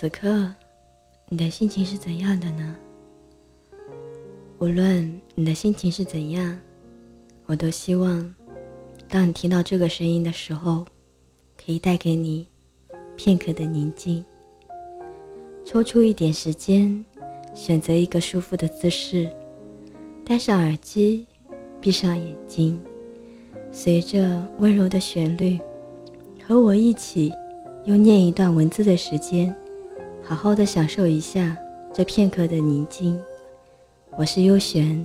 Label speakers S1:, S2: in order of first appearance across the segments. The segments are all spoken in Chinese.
S1: 此刻，你的心情是怎样的呢？无论你的心情是怎样，我都希望，当你听到这个声音的时候，可以带给你片刻的宁静。抽出一点时间，选择一个舒服的姿势，戴上耳机，闭上眼睛，随着温柔的旋律，和我一起用念一段文字的时间。好好的享受一下这片刻的宁静。我是悠璇，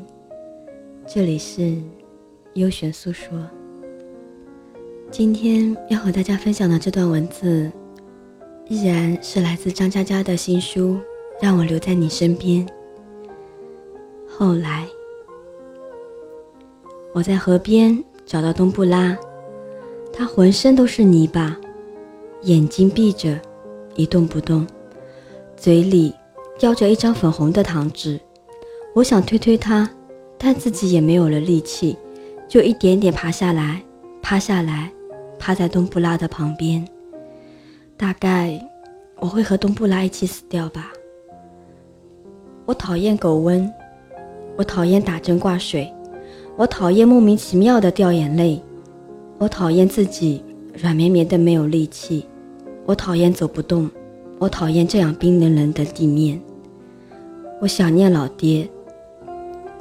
S1: 这里是悠璇诉说。今天要和大家分享的这段文字，依然是来自张嘉佳的新书《让我留在你身边》。后来，我在河边找到东布拉，他浑身都是泥巴，眼睛闭着，一动不动。嘴里叼着一张粉红的糖纸，我想推推他，但自己也没有了力气，就一点点爬下来，趴下来，趴在东布拉的旁边。大概我会和东布拉一起死掉吧。我讨厌狗瘟，我讨厌打针挂水，我讨厌莫名其妙的掉眼泪，我讨厌自己软绵绵的没有力气，我讨厌走不动。我讨厌这样冰冷冷的地面。我想念老爹。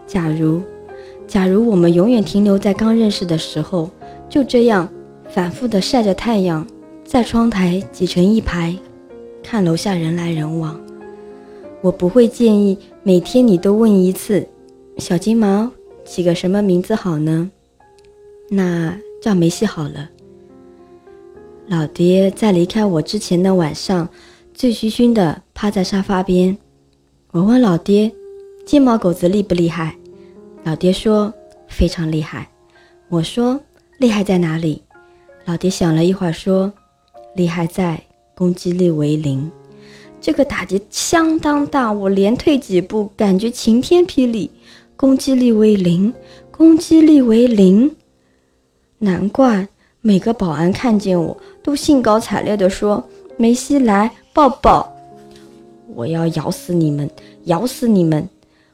S1: 假如，假如我们永远停留在刚认识的时候，就这样反复的晒着太阳，在窗台挤成一排，看楼下人来人往。我不会介意每天你都问一次：“小金毛，起个什么名字好呢？”那叫梅西好了。老爹在离开我之前的晚上。醉醺醺的趴在沙发边，我问老爹：“金毛狗子厉不厉害？”老爹说：“非常厉害。”我说：“厉害在哪里？”老爹想了一会儿说：“厉害在攻击力为零。”这个打击相当大，我连退几步，感觉晴天霹雳。攻击力为零，攻击力为零，难怪每个保安看见我都兴高采烈地说：“梅西来。”抱抱！我要咬死你们，咬死你们！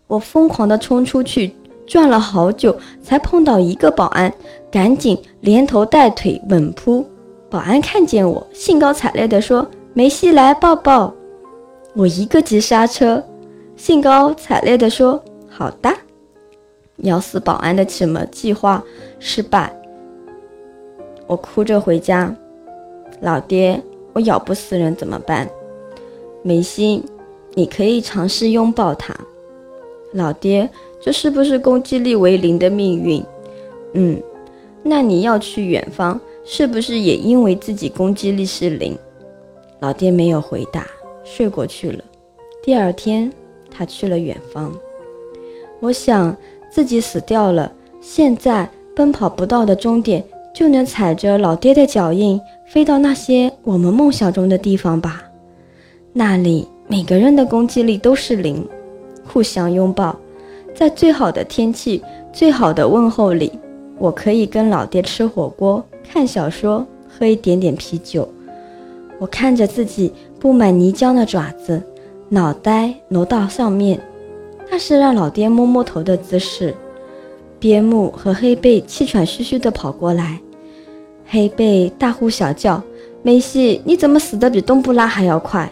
S1: 我疯狂地冲出去，转了好久，才碰到一个保安，赶紧连头带腿猛扑。保安看见我，兴高采烈地说：“梅西来抱抱！”我一个急刹车，兴高采烈地说：“好的。”咬死保安的什么计划失败，我哭着回家，老爹。我咬不死人怎么办？梅西，你可以尝试拥抱他。老爹，这是不是攻击力为零的命运？嗯，那你要去远方，是不是也因为自己攻击力是零？老爹没有回答，睡过去了。第二天，他去了远方。我想自己死掉了，现在奔跑不到的终点，就能踩着老爹的脚印。飞到那些我们梦想中的地方吧，那里每个人的攻击力都是零，互相拥抱，在最好的天气、最好的问候里，我可以跟老爹吃火锅、看小说、喝一点点啤酒。我看着自己布满泥浆的爪子，脑袋挪到上面，那是让老爹摸摸头的姿势。边牧和黑背气喘吁吁地跑过来。黑贝大呼小叫：“梅西，你怎么死的比东布拉还要快？”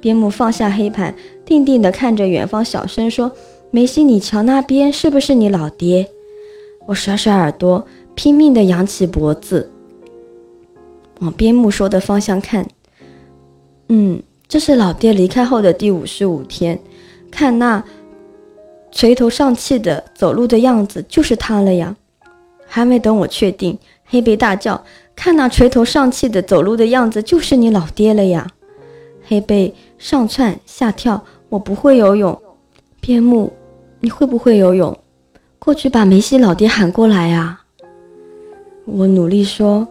S1: 边牧放下黑盘，定定地看着远方，小声说：“梅西，你瞧那边是不是你老爹？”我甩甩耳朵，拼命地扬起脖子，往边牧说的方向看。嗯，这是老爹离开后的第五十五天，看那垂头丧气的走路的样子，就是他了呀。还没等我确定。黑贝大叫：“看那垂头丧气的走路的样子，就是你老爹了呀！”黑贝上窜下跳，我不会游泳。边牧，你会不会游泳？过去把梅西老爹喊过来呀！我努力说：“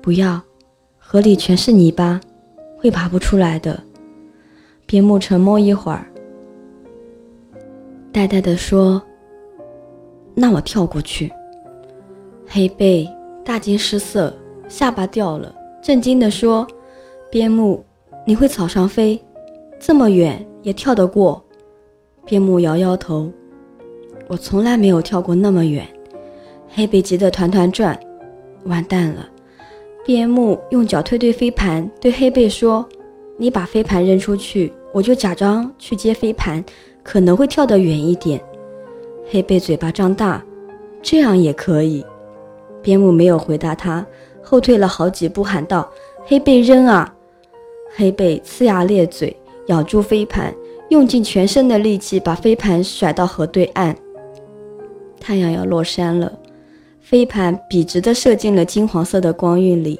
S1: 不要，河里全是泥巴，会爬不出来的。”边牧沉默一会儿，呆呆地说：“那我跳过去。”黑贝大惊失色，下巴掉了，震惊地说：“边牧，
S2: 你会草上飞，这么远也跳得过？边牧摇摇头，我从来没有跳过那么远。黑贝急得团团转，完蛋了！边牧用脚推推飞盘，对黑贝说：“你把飞盘扔出去，我就假装去接飞盘，可能会跳得远一点。”黑贝嘴巴张大，这样也可以。边牧没有回答他，后退了好几步，喊道：“黑贝扔啊！”黑贝呲牙咧嘴，咬住飞盘，用尽全身的力气把飞盘甩到河对岸。太阳要落山了，飞盘笔直地射进了金黄色的光晕里。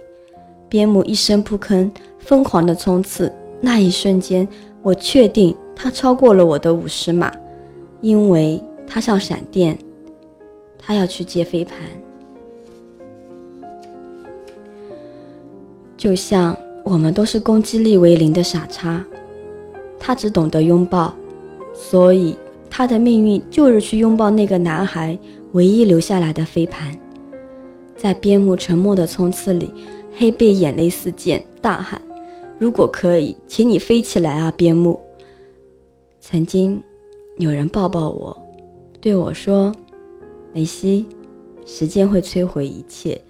S2: 边牧一声不吭，疯狂地冲刺。那一瞬间，我确定他超过了我的五十码，因为他像闪电。他要去接飞盘，就像……我们都是攻击力为零的傻叉，他只懂得拥抱，所以他的命运就是去拥抱那个男孩唯一留下来的飞盘。在边牧沉默的冲刺里，黑贝眼泪四溅，大喊：“如果可以，请你飞起来啊，边牧！”曾经有人抱抱我，对我说：“梅西，时间会摧毁一切，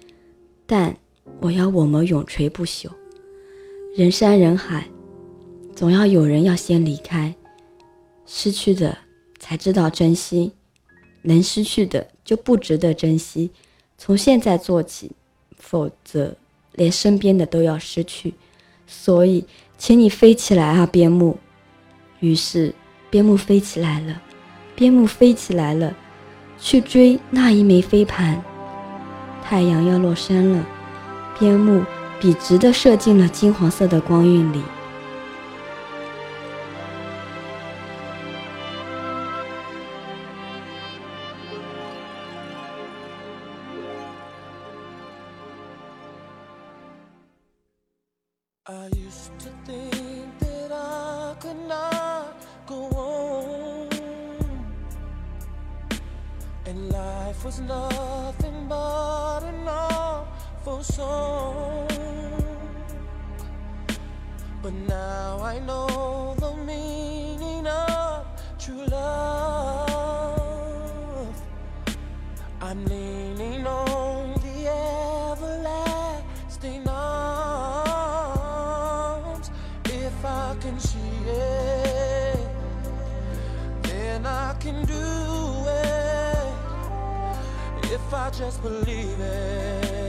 S2: 但我要我们永垂不朽。”人山人海，总要有人要先离开。失去的才知道珍惜，能失去的就不值得珍惜。从现在做起，否则连身边的都要失去。所以，请你飞起来啊，边牧！于是，边牧飞起来了，边牧飞起来了，去追那一枚飞盘。太阳要落山了，边幕。笔直地射进了金黄色的光晕里。But now I know the meaning of true love. I'm leaning on the everlasting arms. If I can see it, then I can do it. If I just believe it,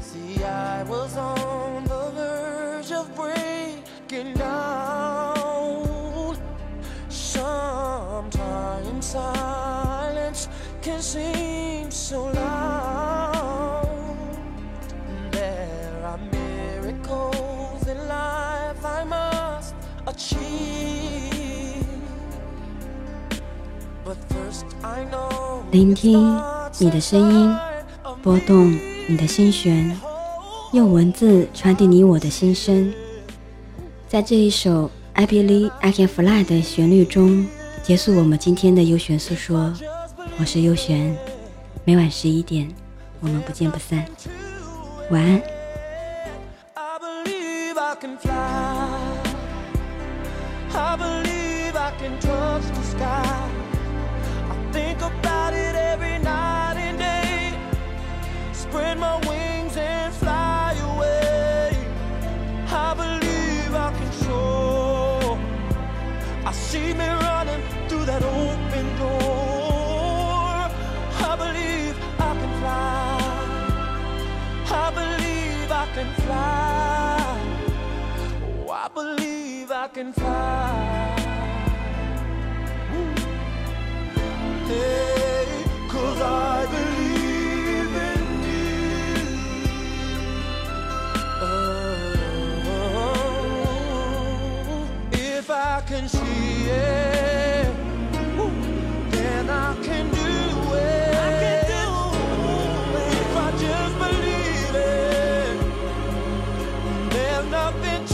S2: See, I was on the verge of breaking down. Sometimes silence can seem so loud. There are miracles in life I must achieve. 聆听你的声音，拨动你的心弦，用文字传递你我的心声。在这一首《I Believe I Can Fly》的旋律中，结束我们今天的优璇诉说。我是优璇，每晚十一点，我们不见不散。晚安。
S3: can fly. Hey, cause I believe in you. Oh, if I can see it, then I can do it. I can do it. If I
S4: just believe it, there's nothing.